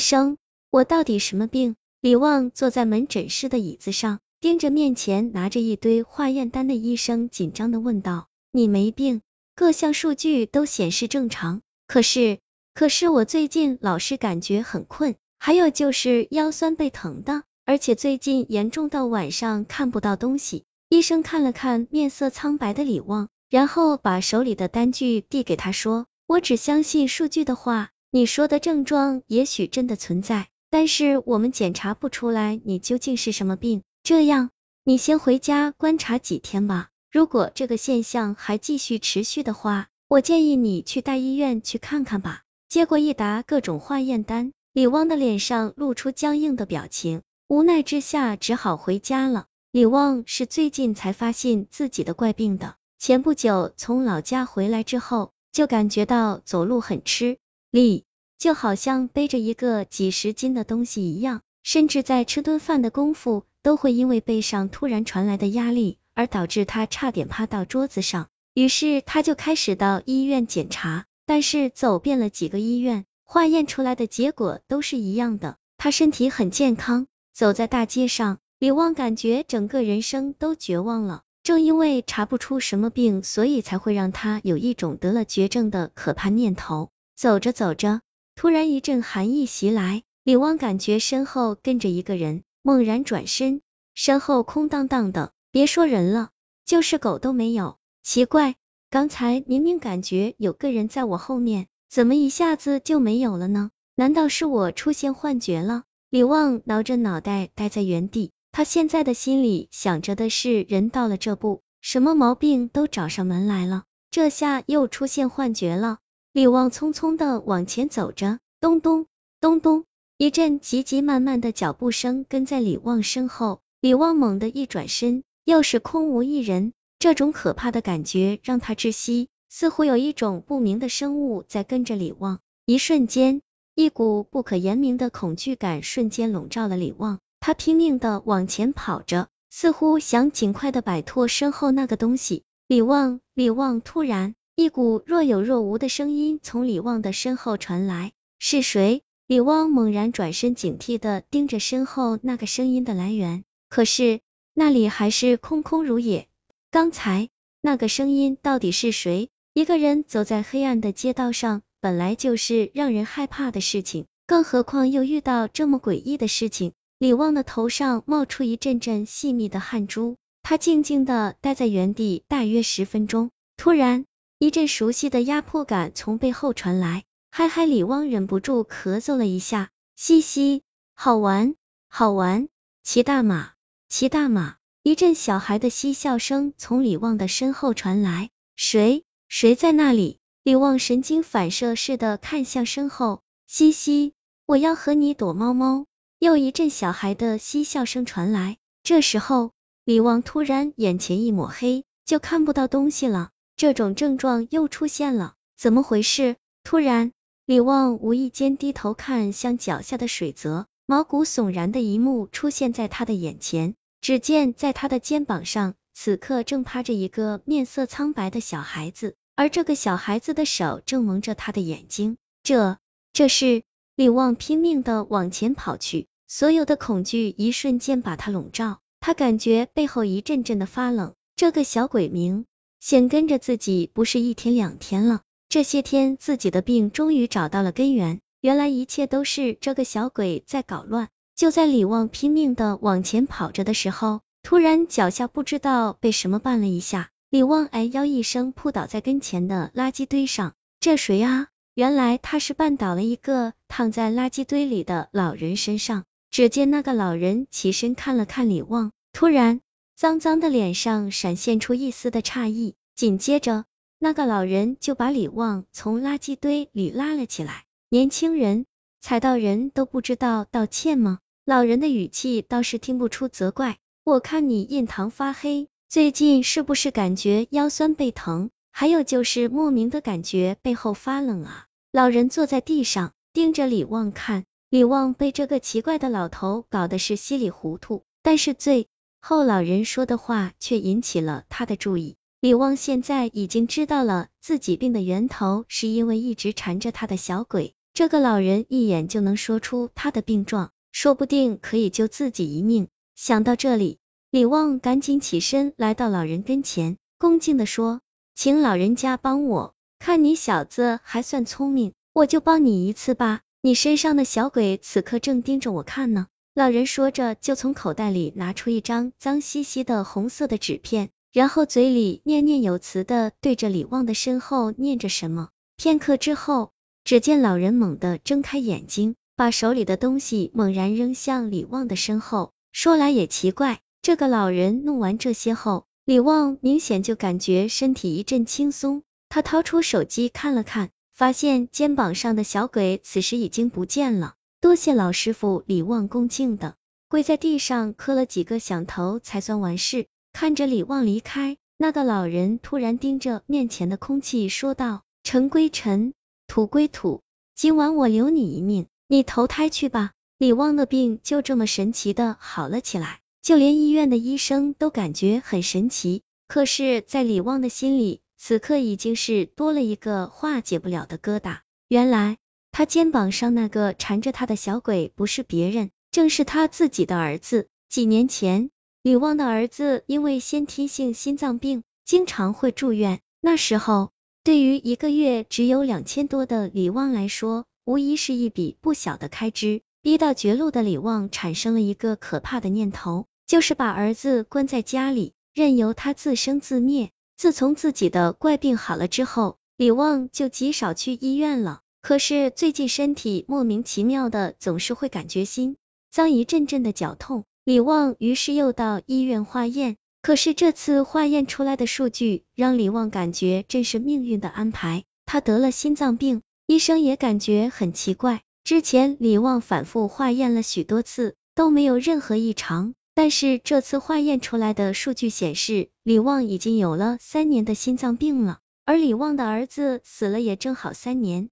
医生，我到底什么病？李旺坐在门诊室的椅子上，盯着面前拿着一堆化验单的医生，紧张的问道：“你没病，各项数据都显示正常，可是，可是我最近老是感觉很困，还有就是腰酸背疼的，而且最近严重到晚上看不到东西。”医生看了看面色苍白的李旺，然后把手里的单据递给他说：“我只相信数据的话，你说的症状也许真的存在。”但是我们检查不出来你究竟是什么病，这样你先回家观察几天吧。如果这个现象还继续持续的话，我建议你去大医院去看看吧。接过一沓各种化验单，李旺的脸上露出僵硬的表情，无奈之下只好回家了。李旺是最近才发现自己的怪病的，前不久从老家回来之后，就感觉到走路很吃力。就好像背着一个几十斤的东西一样，甚至在吃顿饭的功夫，都会因为背上突然传来的压力，而导致他差点趴到桌子上。于是他就开始到医院检查，但是走遍了几个医院，化验出来的结果都是一样的，他身体很健康。走在大街上，李旺感觉整个人生都绝望了。正因为查不出什么病，所以才会让他有一种得了绝症的可怕念头。走着走着。突然一阵寒意袭来，李旺感觉身后跟着一个人，猛然转身，身后空荡荡的，别说人了，就是狗都没有。奇怪，刚才明明感觉有个人在我后面，怎么一下子就没有了呢？难道是我出现幻觉了？李旺挠着脑袋待在原地，他现在的心里想着的是，人到了这步，什么毛病都找上门来了，这下又出现幻觉了。李旺匆匆的往前走着，咚咚咚咚，一阵急急慢慢的脚步声跟在李旺身后。李旺猛地一转身，又是空无一人。这种可怕的感觉让他窒息，似乎有一种不明的生物在跟着李旺。一瞬间，一股不可言明的恐惧感瞬间笼罩了李旺。他拼命的往前跑着，似乎想尽快的摆脱身后那个东西。李旺，李旺，突然。一股若有若无的声音从李旺的身后传来，是谁？李旺猛然转身，警惕的盯着身后那个声音的来源，可是那里还是空空如也。刚才那个声音到底是谁？一个人走在黑暗的街道上，本来就是让人害怕的事情，更何况又遇到这么诡异的事情。李旺的头上冒出一阵阵细密的汗珠，他静静的待在原地大约十分钟，突然。一阵熟悉的压迫感从背后传来，嗨嗨，李汪忍不住咳嗽了一下，嘻嘻，好玩，好玩，骑大马，骑大马，一阵小孩的嬉笑声从李旺的身后传来，谁，谁在那里？李旺神经反射似的看向身后，嘻嘻，我要和你躲猫猫。又一阵小孩的嬉笑声传来，这时候，李旺突然眼前一抹黑，就看不到东西了。这种症状又出现了，怎么回事？突然，李旺无意间低头看向脚下的水泽，毛骨悚然的一幕出现在他的眼前。只见在他的肩膀上，此刻正趴着一个面色苍白的小孩子，而这个小孩子的手正蒙着他的眼睛。这，这是李旺拼命的往前跑去，所有的恐惧一瞬间把他笼罩，他感觉背后一阵阵的发冷。这个小鬼名。显跟着自己不是一天两天了，这些天自己的病终于找到了根源，原来一切都是这个小鬼在搞乱。就在李旺拼命的往前跑着的时候，突然脚下不知道被什么绊了一下，李旺哎呦一声扑倒在跟前的垃圾堆上。这谁啊？原来他是绊倒了一个躺在垃圾堆里的老人身上。只见那个老人起身看了看李旺，突然。脏脏的脸上闪现出一丝的诧异，紧接着，那个老人就把李旺从垃圾堆里拉了起来。年轻人，踩到人都不知道道歉吗？老人的语气倒是听不出责怪。我看你印堂发黑，最近是不是感觉腰酸背疼？还有就是莫名的感觉背后发冷啊？老人坐在地上，盯着李旺看。李旺被这个奇怪的老头搞得是稀里糊涂，但是最。后老人说的话却引起了他的注意。李旺现在已经知道了自己病的源头是因为一直缠着他的小鬼。这个老人一眼就能说出他的病状，说不定可以救自己一命。想到这里，李旺赶紧起身来到老人跟前，恭敬的说：“请老人家帮我，看你小子还算聪明，我就帮你一次吧。你身上的小鬼此刻正盯着我看呢。”老人说着，就从口袋里拿出一张脏兮兮的红色的纸片，然后嘴里念念有词的对着李旺的身后念着什么。片刻之后，只见老人猛地睁开眼睛，把手里的东西猛然扔向李旺的身后。说来也奇怪，这个老人弄完这些后，李旺明显就感觉身体一阵轻松。他掏出手机看了看，发现肩膀上的小鬼此时已经不见了。多谢老师傅，李旺恭敬的跪在地上磕了几个响头，才算完事。看着李旺离开，那个老人突然盯着面前的空气说道：“尘归尘，土归土，今晚我留你一命，你投胎去吧。”李旺的病就这么神奇的好了起来，就连医院的医生都感觉很神奇。可是，在李旺的心里，此刻已经是多了一个化解不了的疙瘩。原来。他肩膀上那个缠着他的小鬼，不是别人，正是他自己的儿子。几年前，李旺的儿子因为先天性心脏病，经常会住院。那时候，对于一个月只有两千多的李旺来说，无疑是一笔不小的开支。逼到绝路的李旺产生了一个可怕的念头，就是把儿子关在家里，任由他自生自灭。自从自己的怪病好了之后，李旺就极少去医院了。可是最近身体莫名其妙的总是会感觉心脏一阵阵的绞痛，李旺于是又到医院化验，可是这次化验出来的数据让李旺感觉真是命运的安排，他得了心脏病，医生也感觉很奇怪，之前李旺反复化验了许多次都没有任何异常，但是这次化验出来的数据显示，李旺已经有了三年的心脏病了，而李旺的儿子死了也正好三年。